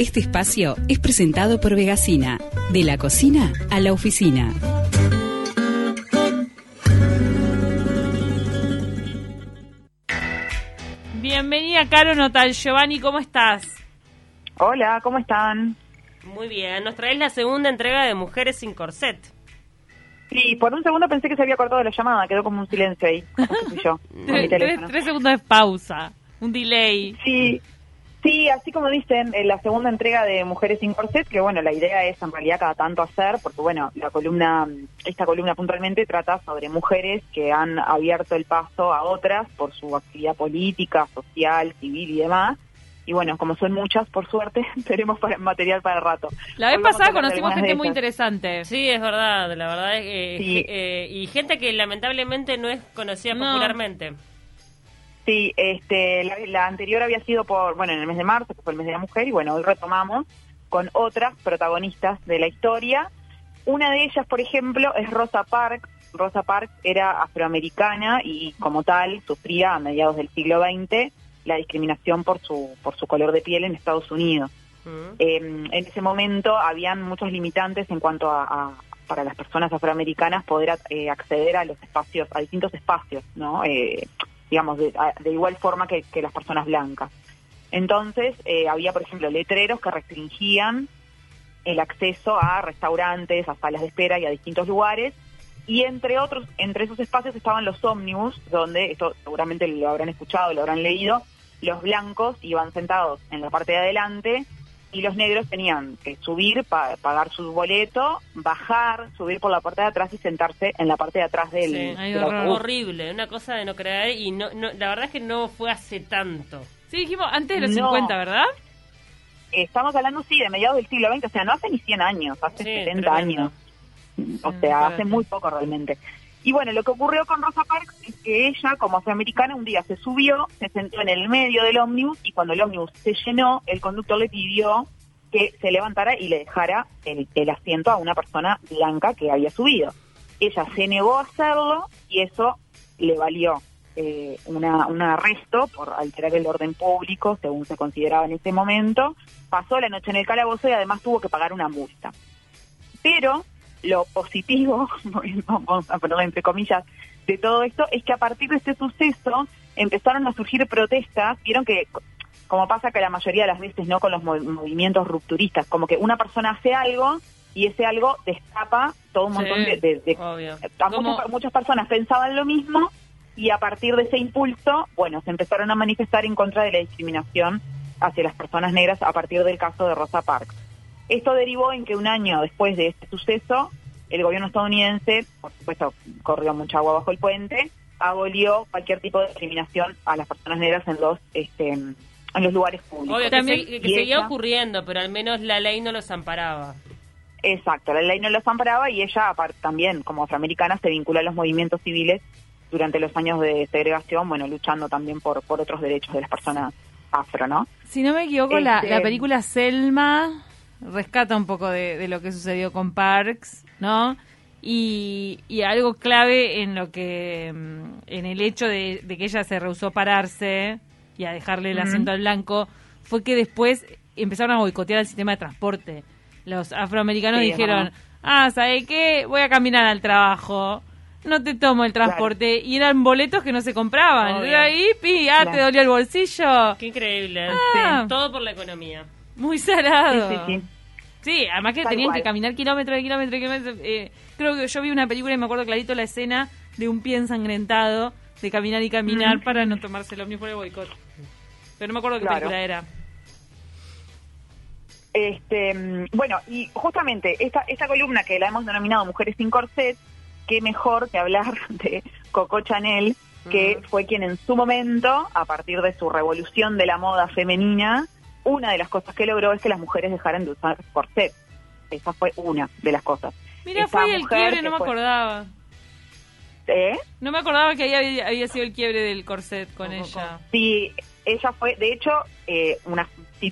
Este espacio es presentado por Vegasina, de la cocina a la oficina. Bienvenida, Caro Notal. Giovanni, ¿cómo estás? Hola, ¿cómo están? Muy bien, nos traes la segunda entrega de Mujeres sin Corset. Sí, por un segundo pensé que se había cortado la llamada, quedó como un silencio ahí. yo, Tres, tres segundos de pausa, un delay. Sí, sí, así como dicen, en la segunda entrega de Mujeres sin Corset, que bueno, la idea es en realidad cada tanto hacer, porque bueno, la columna, esta columna puntualmente trata sobre mujeres que han abierto el paso a otras por su actividad política, social, civil y demás. Y bueno, como son muchas, por suerte, tenemos para- material para rato. La vez pasada conocimos gente muy interesante. Sí, es verdad, la verdad es que... Sí. eh, y gente que lamentablemente no es conocida No. popularmente. Sí, este, la, la anterior había sido por, bueno, en el mes de marzo, que fue el mes de la mujer, y bueno, hoy retomamos con otras protagonistas de la historia. Una de ellas, por ejemplo, es Rosa Parks. Rosa Parks era afroamericana y como tal sufría a mediados del siglo XX la discriminación por su, por su color de piel en Estados Unidos. Mm. Eh, en ese momento habían muchos limitantes en cuanto a, a- para las personas afroamericanas poder eh, acceder a los espacios, a distintos espacios, ¿no? Eh, digamos, de, de igual forma que, que las personas blancas. Entonces, eh, había, por ejemplo, letreros que restringían el acceso a restaurantes, a salas de espera y a distintos lugares. Y entre otros, entre esos espacios estaban los ómnibus, donde, esto seguramente lo habrán escuchado, lo habrán leído, los blancos iban sentados en la parte de adelante y los negros tenían que subir, pa- pagar su boleto, bajar, subir por la parte de atrás y sentarse en la parte de atrás del, Sí, del autobús. Horrible, una cosa de no creer y no, no, la verdad es que no fue hace tanto. Sí, dijimos antes de los No. 50, ¿verdad? Estamos hablando, sí, de mediados del siglo XX, o sea, no hace ni 100 años, hace Sí, 70 tremendo. años. O Sí, sea, hace muy poco realmente. Y bueno, lo que ocurrió con Rosa Parks es que ella, como afroamericana, un día se subió, se sentó en el medio del ómnibus y cuando el ómnibus se llenó, el conductor le pidió que se levantara y le dejara el, asiento a una persona blanca que había subido. Ella se negó a hacerlo y eso le valió eh, una, un arresto por alterar el orden público, según se consideraba en ese momento. Pasó la noche en el calabozo y además tuvo que pagar una multa. Pero lo positivo, vamos a ponerlo entre comillas, de todo esto es que a partir de este suceso empezaron a surgir protestas. Vieron que, como pasa que la mayoría de las veces no con los mov- movimientos rupturistas, como que una persona hace algo y ese algo destapa todo un Sí, montón de, de- muchas personas pensaban lo mismo y a partir de ese impulso, bueno, se empezaron a manifestar en contra de la discriminación hacia las personas negras a partir del caso de Rosa Parks. Esto derivó en que un año después de este suceso, el gobierno estadounidense, por supuesto, corrió mucha agua bajo el puente, abolió cualquier tipo de discriminación a las personas negras en los este, en los lugares públicos. Obvio que, También- se- que seguía ella- ocurriendo, pero al menos la ley no los amparaba. Exacto, la ley no los amparaba y ella aparte, también como afroamericana se vincula a los movimientos civiles durante los años de segregación, bueno, luchando también por, por otros derechos de las personas afro, ¿no? Si no me equivoco, la, Este- la película Selma rescata un poco de, de lo que sucedió con Parks, ¿no? Y, y algo clave en lo que, mm, en el hecho de, de que ella se rehusó a pararse y a dejarle el asiento al blanco, fue que después empezaron a boicotear el sistema de transporte. Los afroamericanos Sí, dijeron, ah, ¿sabe qué? Voy a caminar al trabajo. No te tomo el transporte. Y eran boletos que no se compraban. Obvio. Era ahí, pi, ah, Claro. te dolió el bolsillo. Qué increíble. Ah. Sí, Todo por la economía. Muy salado. Sí, sí, sí. Sí, además que Tal tenían cual. que caminar kilómetros de kilómetros de kilómetros. Eh, creo que yo vi una película y me acuerdo clarito la escena de un pie ensangrentado de caminar y caminar Mm. para no tomarse el ómnibus por el boicot. Pero no me acuerdo qué Claro. película era. Este, mm, bueno, y justamente esta, esta columna que la hemos denominado Mujeres sin Corset, qué mejor que hablar de Coco Chanel, que Ujú. fue quien en su momento, a partir de su revolución de la moda femenina, una de las cosas que logró es que las mujeres dejaran de usar corset. Esa fue una de las cosas. Mira, Esta fue el quiebre, no me fue- acordaba. ¿Eh? No me acordaba que ahí había, había sido el quiebre del corset con Con ella. Sí, ella fue, de hecho, eh, una,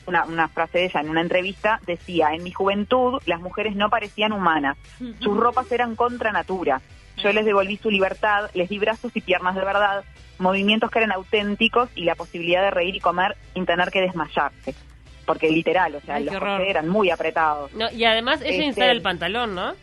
una, una frase de ella en una entrevista decía, en mi juventud las mujeres no parecían humanas, sus ropas eran contra natura, yo les devolví su libertad, les di brazos y piernas de verdad, movimientos que eran auténticos y la posibilidad de reír y comer sin tener que desmayarse. porque literal, o sea, Ay, los eran muy apretados. No, y además ella Este- instala el pantalón, ¿no?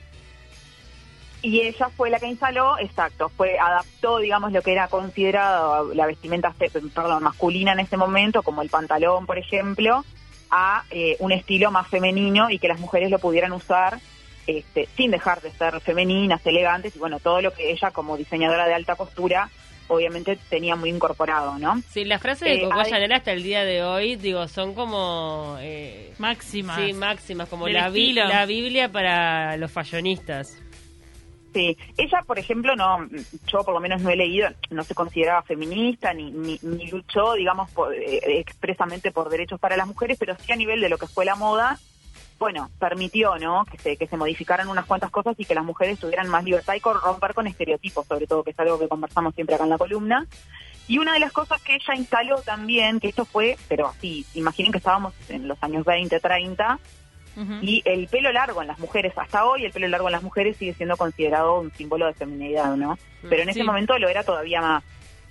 Y ella fue la que instaló, exacto, fue adaptó, digamos, lo que era considerado la vestimenta perdón, masculina en ese momento, como el pantalón, por ejemplo, a eh, un estilo más femenino y que las mujeres lo pudieran usar este, sin dejar de ser femeninas, elegantes y bueno, todo lo que ella como diseñadora de alta costura obviamente tenía muy incorporado, ¿no? Sí, las frases de Eh, Coco Chanel hasta el día de hoy, digo, son como... eh, Máximas. Sí, máximas, como estilo. la Biblia para los fallonistas. Sí, ella, por ejemplo, no, yo por lo menos no he leído, no se consideraba feminista ni, ni, ni luchó, digamos, por- eh, expresamente por derechos para las mujeres, pero sí a nivel de lo que fue la moda, bueno, permitió, ¿no? Que se, que se modificaran unas cuantas cosas y que las mujeres tuvieran más libertad y con- romper con estereotipos, sobre todo, que es algo que conversamos siempre acá en la columna. Y una de las cosas que ella instaló también, que esto fue, pero así, imaginen que estábamos en los años 20, 30, Ujú. y el pelo largo en las mujeres, hasta hoy el pelo largo en las mujeres sigue siendo considerado un símbolo de feminidad, ¿no? Pero en Sí. ese momento lo era todavía más.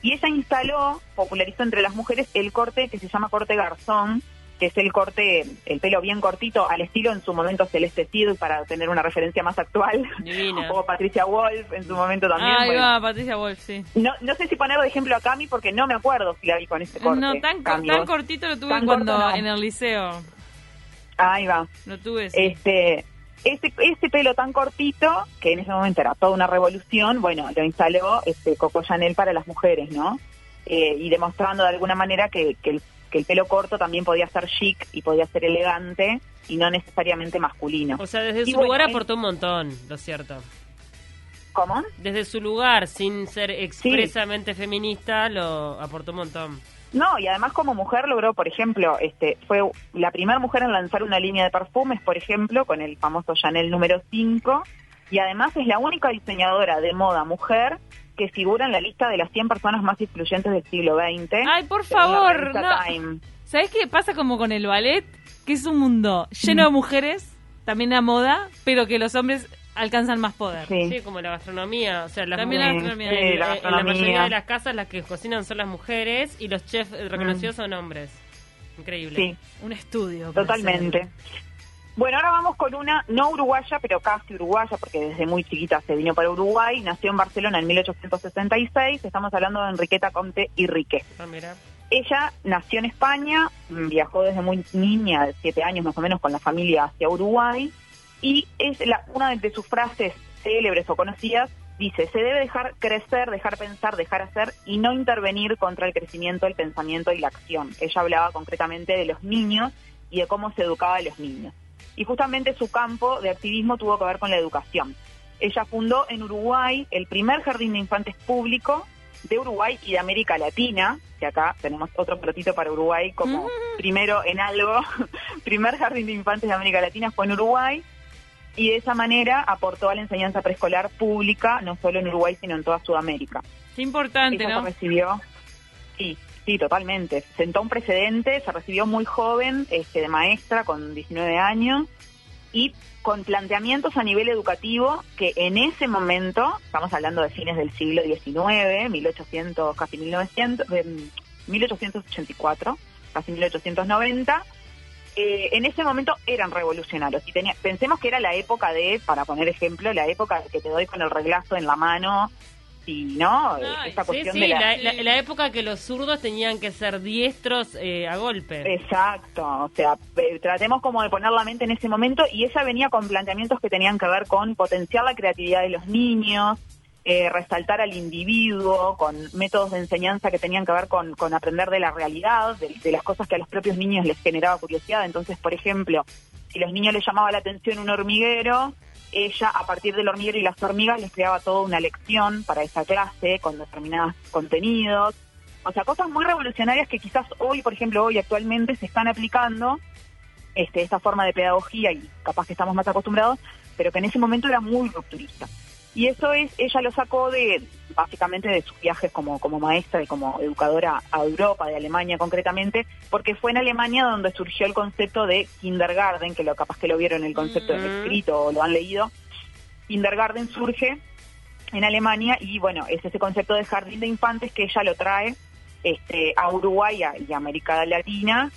Y ella instaló, popularizó entre las mujeres el corte que se llama corte garzón, que es el corte, el pelo bien cortito, al estilo en su momento Celeste Cid, para tener una referencia más actual, Divina. o Patricia Wolf en su momento también. Ahí bueno. va, Patricia Wolf, sí. no, no sé si poner de ejemplo a Cami porque no me acuerdo si la vi con ese corte. No, tan, cortito lo tuve Tan cuando corto no. en el liceo. Ahí va. Lo tuve, sí. Este, ese, ese pelo tan cortito, que en ese momento era toda una revolución, bueno, lo instaló este Coco Chanel para las mujeres, ¿no? Eh, y demostrando de alguna manera que, que, el, que el pelo corto también podía ser chic y podía ser elegante y no necesariamente masculino. O sea, desde Y su bueno, lugar aportó un montón, lo cierto. ¿Cómo? Desde su lugar, sin ser expresamente feminista, lo aportó un montón. No, y además como mujer logró, por ejemplo, este fue la primera mujer en lanzar una línea de perfumes, por ejemplo, con el famoso Chanel número 5, y además es la única diseñadora de moda mujer que figura en la lista de las 100 personas más influyentes del siglo XX. Ay, por favor, no. Time. ¿Sabes qué pasa como con el ballet? Que es un mundo lleno de mujeres, también la moda, pero que los hombres alcanzan más poder. Sí. Sí, como la gastronomía. O sea, las También la gastronomía. Sí, en, la en la gastronomía. mayoría de las casas las que cocinan son las mujeres y los chefs eh, reconocidos son hombres. Increíble. Sí, Un estudio. totalmente. hacer. Bueno, ahora vamos con una no uruguaya, pero casi uruguaya, porque desde muy chiquita se vino para Uruguay, nació en Barcelona en 1866, estamos hablando de Enriqueta Comte y Rique. Ah, mira. Ella nació en España, viajó desde muy niña, de siete años más o menos, con la familia hacia Uruguay, y es la, una de sus frases célebres o conocidas, dice, se debe dejar crecer, dejar pensar, dejar hacer y no intervenir contra el crecimiento, el pensamiento y la acción. Ella hablaba concretamente de los niños y de cómo se educaba a los niños. Y justamente su campo de activismo tuvo que ver con la educación. Ella fundó en Uruguay el primer jardín de infantes público de Uruguay y de América Latina, que acá tenemos otro platito para Uruguay como primero en algo, primer jardín de infantes de América Latina fue en Uruguay, y de esa manera aportó a la enseñanza preescolar pública, no solo en Uruguay, sino en toda Sudamérica. Qué importante, Ella ¿no? recibió, sí, sí, totalmente. Sentó un precedente, se recibió muy joven, este, de maestra, con 19 años, y con planteamientos a nivel educativo que en ese momento, estamos hablando de fines del siglo XIX, 1800, casi 1900, eh, 1884, casi 1890, eh, en ese momento eran revolucionarios. Y tenía, pensemos que era la época de, para poner ejemplo, la época que te doy con el reglazo en la mano, y no, Ay, esta cuestión sí, de la, la- la época que los zurdos tenían que ser diestros eh, a golpe. Exacto, o sea, eh, tratemos como de poner la mente en ese momento y ella venía con planteamientos que tenían que ver con potenciar la creatividad de los niños, eh, resaltar al individuo, con métodos de enseñanza que tenían que ver con, con aprender de la realidad, de, de las cosas que a los propios niños les generaba curiosidad. Entonces, por ejemplo, si los niños les llamaba la atención un hormiguero, ella a partir del hormiguero y las hormigas les creaba toda una lección para esa clase con determinados contenidos. O sea, cosas muy revolucionarias que quizás hoy, por ejemplo, hoy actualmente se están aplicando, este, esta forma de pedagogía y capaz que estamos más acostumbrados, pero que en ese momento era muy rupturista. Y eso es, ella lo sacó de, básicamente de sus viajes como, como maestra y como educadora a Europa, de Alemania concretamente, porque fue en Alemania donde surgió el concepto de kindergarten, que lo capaz que lo vieron el concepto escrito o lo han leído. Kindergarten surge en Alemania y bueno, es ese concepto de jardín de infantes que ella lo trae este, a Uruguay y a- y a América Latina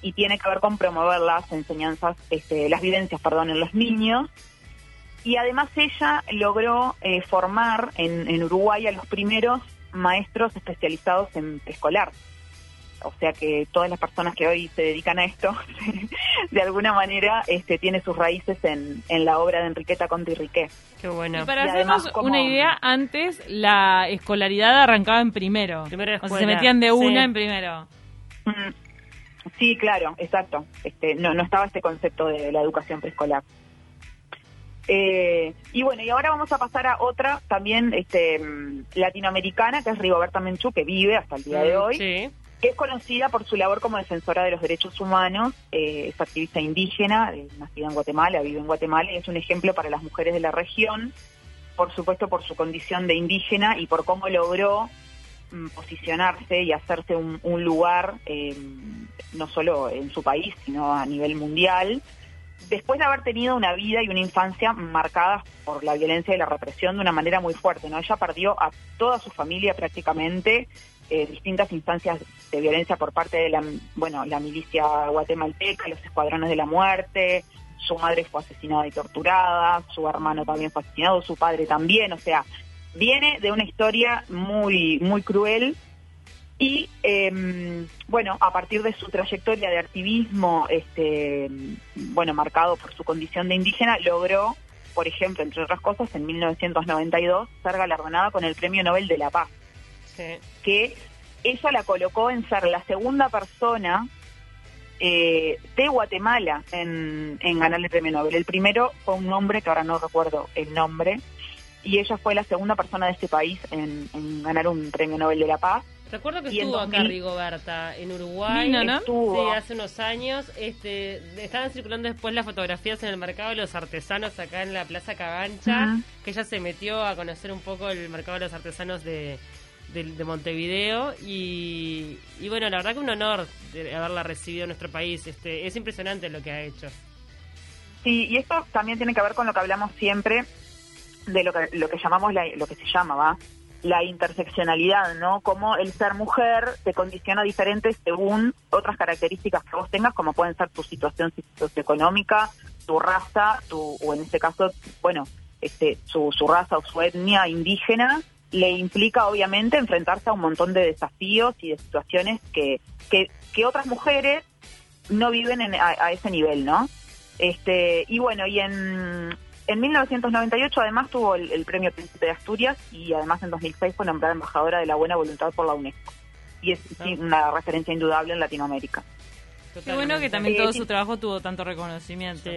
y tiene que ver con promover las enseñanzas, este, las vivencias, perdón, en los niños. Y además ella logró eh, formar en, en Uruguay a los primeros maestros especializados en preescolar. O sea que todas las personas que hoy se dedican a esto, de alguna manera, este, tiene sus raíces en, en la obra de Enriqueta Conti Riquet. Qué bueno. Y para Y hacernos además, como- una idea, antes la escolaridad arrancaba en primero. O sea, se metían de sí. una en primero. Mm, Sí, claro, exacto. Este, no, no estaba este concepto de la educación preescolar. Eh, y bueno, y ahora vamos a pasar a otra también este, latinoamericana, que es Rigoberta Menchú, que vive hasta el día de Mm, hoy, Sí. que es conocida por su labor como defensora de los derechos humanos, eh, es activista indígena, eh, nacida en Guatemala, vive en Guatemala y es un ejemplo para las mujeres de la región, por supuesto por su condición de indígena y por cómo logró mm, posicionarse y hacerse un, un lugar, eh, no solo en su país, sino a nivel mundial, después de haber tenido una vida y una infancia marcadas por la violencia y la represión de una manera muy fuerte. ¿no? Ella perdió a toda su familia prácticamente, eh, distintas instancias de violencia por parte de la, bueno, la milicia guatemalteca, los escuadrones de la muerte, su madre fue asesinada y torturada, su hermano también fue asesinado, su padre también, o sea, viene de una historia muy, muy cruel y eh, bueno, a partir de su trayectoria de activismo, este, bueno, marcado por su condición de indígena, logró, por ejemplo, entre otras cosas, en 1992 ser galardonada con el Premio Nobel de la Paz Sí. que ella la colocó en ser la segunda persona eh, de Guatemala en, en ganar el premio Nobel. El primero fue un hombre que ahora no recuerdo el nombre, y ella fue la segunda persona de este país en, en ganar un premio Nobel de la Paz. Recuerdo que Y estuvo acá 2000 Rigoberta en Uruguay. Vino, ¿no? Estuvo. Sí, hace unos años. Este, estaban circulando después las fotografías en el mercado de los artesanos acá en la Plaza Cagancha, Ujú. que ella se metió a conocer un poco el mercado de los artesanos de, de, de Montevideo y, y bueno, la verdad que un honor de haberla recibido en nuestro país. Este, es impresionante lo que ha hecho. Sí, y esto también tiene que ver con lo que hablamos siempre de lo que, lo que llamamos, la- lo que se llama, ¿va? La interseccionalidad, ¿no? Cómo el ser mujer te condiciona diferente según otras características que vos tengas, como pueden ser tu situación socioeconómica, tu raza, tu, o en este caso, bueno, este, su, su raza o su etnia indígena, le implica obviamente enfrentarse a un montón de desafíos y de situaciones que, que, que otras mujeres no viven en- a, a ese nivel, ¿no? Este, y bueno, y en, en 1998 además tuvo el, el premio Príncipe de Asturias y además en 2006 fue nombrada embajadora de la buena voluntad por la UNESCO. Y es sí, una referencia indudable en Latinoamérica. Qué bueno que también todo sí. su trabajo tuvo tanto reconocimiento.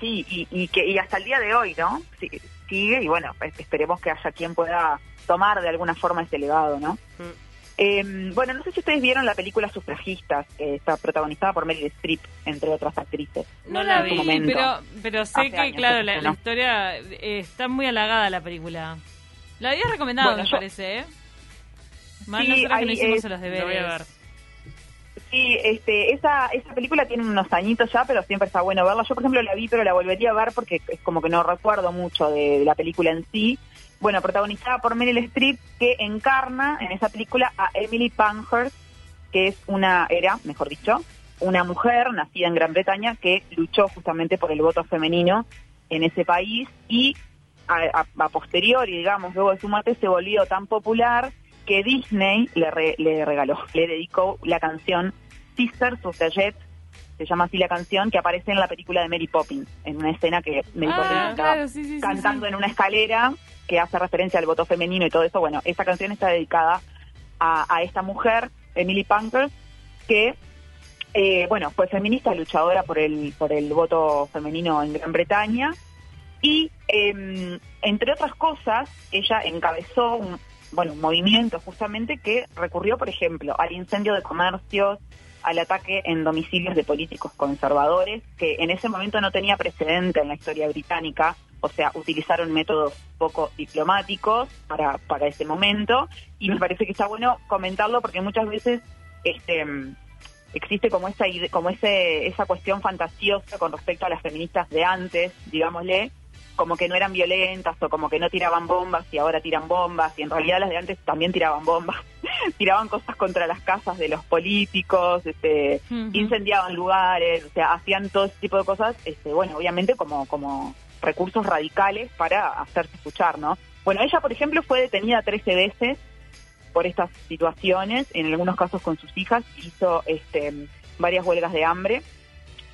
Sí. Y, y que y hasta el día de hoy, ¿no? Sí, sigue y bueno, es- esperemos que haya quien pueda tomar de alguna forma ese legado, ¿no? Mm. Eh, bueno, no sé si ustedes vieron la película Sufragistas, que está protagonizada por Meryl Streep, entre otras actrices. No la vi. momento. pero, pero sé que, años claro, la, historia eh, está muy halagada la película. La había recomendado, Bueno, me yo- parece, ¿eh? Mal Sí, nosotros que no hicimos es- los Lo deberes. voy a ver. Sí, este, esa, esa película tiene unos añitos ya, pero siempre está bueno verla. Yo, por ejemplo, la vi, pero la volvería a ver porque es como que no recuerdo mucho de, de la película en sí. Bueno, protagonizada por Meryl Streep, que encarna en esa película a Emily Pankhurst, que es una, era, mejor dicho, una mujer nacida en Gran Bretaña que luchó justamente por el voto femenino en ese país y a, a- a posteriori, digamos, luego de su muerte, se volvió tan popular que Disney le, re- le regaló, le dedicó la canción Sister Suffragette, se llama así la canción, que aparece en la película de Mary Poppins, en una escena que Mary Ah, Poppins está claro, sí, sí, sí, cantando sí. en una escalera que hace referencia al voto femenino y todo eso. Bueno, esa canción está dedicada a, esta mujer, Emily Pankhurst, que eh, bueno, fue feminista, luchadora por el, por el voto femenino en Gran Bretaña. Y, eh, entre otras cosas, ella encabezó un, bueno, un movimiento justamente que recurrió, por ejemplo, al incendio de comercios, al ataque en domicilios de políticos conservadores, que en ese momento no tenía precedente en la historia británica, o sea, utilizaron métodos poco diplomáticos para, para ese momento, y me parece que está bueno comentarlo porque muchas veces este, existe como esa como ese esa cuestión fantasiosa con respecto a las feministas de antes, digámosle, como que no eran violentas o como que no tiraban bombas y ahora tiran bombas y en realidad las de antes también tiraban bombas, tiraban cosas contra las casas de los políticos, este, incendiaban lugares, o sea, hacían todo ese tipo de cosas, este, bueno, obviamente como, como recursos radicales para hacerse escuchar, ¿no? Bueno, ella, por ejemplo, fue detenida 13 veces por estas situaciones, en algunos casos con sus hijas, hizo este, varias huelgas de hambre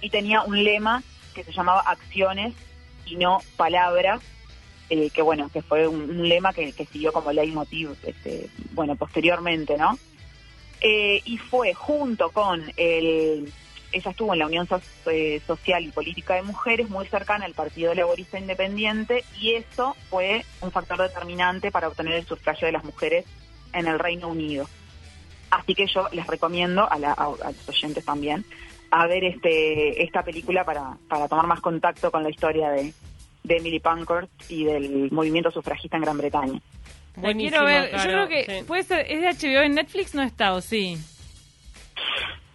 y tenía un lema que se llamaba acciones y no palabras, eh, que bueno, que fue un, lema que, que siguió como leitmotiv, este, bueno, posteriormente, ¿no? Eh, y fue junto con el, ella estuvo en la Unión So- eh, Social y Política de Mujeres, muy cercana al Partido Laborista Independiente, y eso fue un factor determinante para obtener el sufragio de las mujeres en el Reino Unido. Así que yo les recomiendo a, la- a- a los oyentes también a ver este esta película para, para tomar más contacto con la historia de, de Emily Pankhurst y del movimiento sufragista en Gran Bretaña. Buenísimo, quiero ver. Yo creo que sí. puede ser. ¿Es de HBO en Netflix? No está, ¿o sí?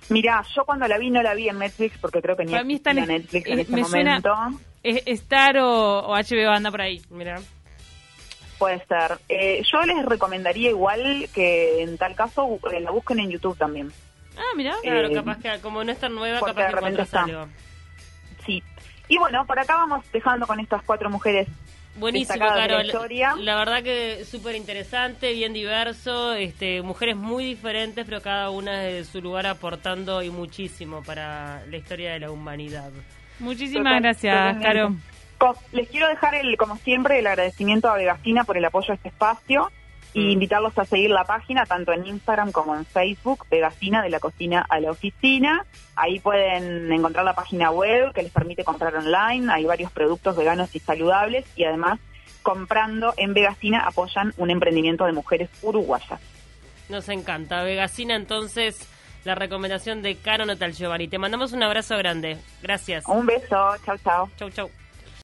Mirá, yo cuando la vi no la vi en Netflix porque creo que ni mí está en- Netflix en eh, ese me suena- momento. ¿Es Star o, o HBO anda por ahí? Mira. Puede ser. Eh, yo les recomendaría igual que en tal caso eh, la busquen en YouTube también. Ah. Claro, Eh, capaz que como no es tan nueva, capaz de que repente está. algo. Sí. Y bueno, por acá vamos dejando con estas cuatro mujeres Buenísimo, Caro. la historia. La verdad que súper interesante, bien diverso, este, mujeres muy diferentes, pero cada una de su lugar aportando y muchísimo para la historia de la humanidad. Muchísimas Total- gracias, totalmente. Caro. Les quiero dejar, el, como siempre, el agradecimiento a Vegasina por el apoyo a este espacio y Mm. invitarlos a seguir la página tanto en Instagram como en Facebook, Vegasina de la cocina a la oficina. Ahí pueden encontrar la página web que les permite comprar online. Hay varios productos veganos y saludables y además comprando en Vegasina apoyan un emprendimiento de mujeres uruguayas. Nos encanta. Vegasina, entonces, la recomendación de Caro Natal Giovanni. Te mandamos un abrazo grande. Gracias. Un beso, chao chao. Chau, chau.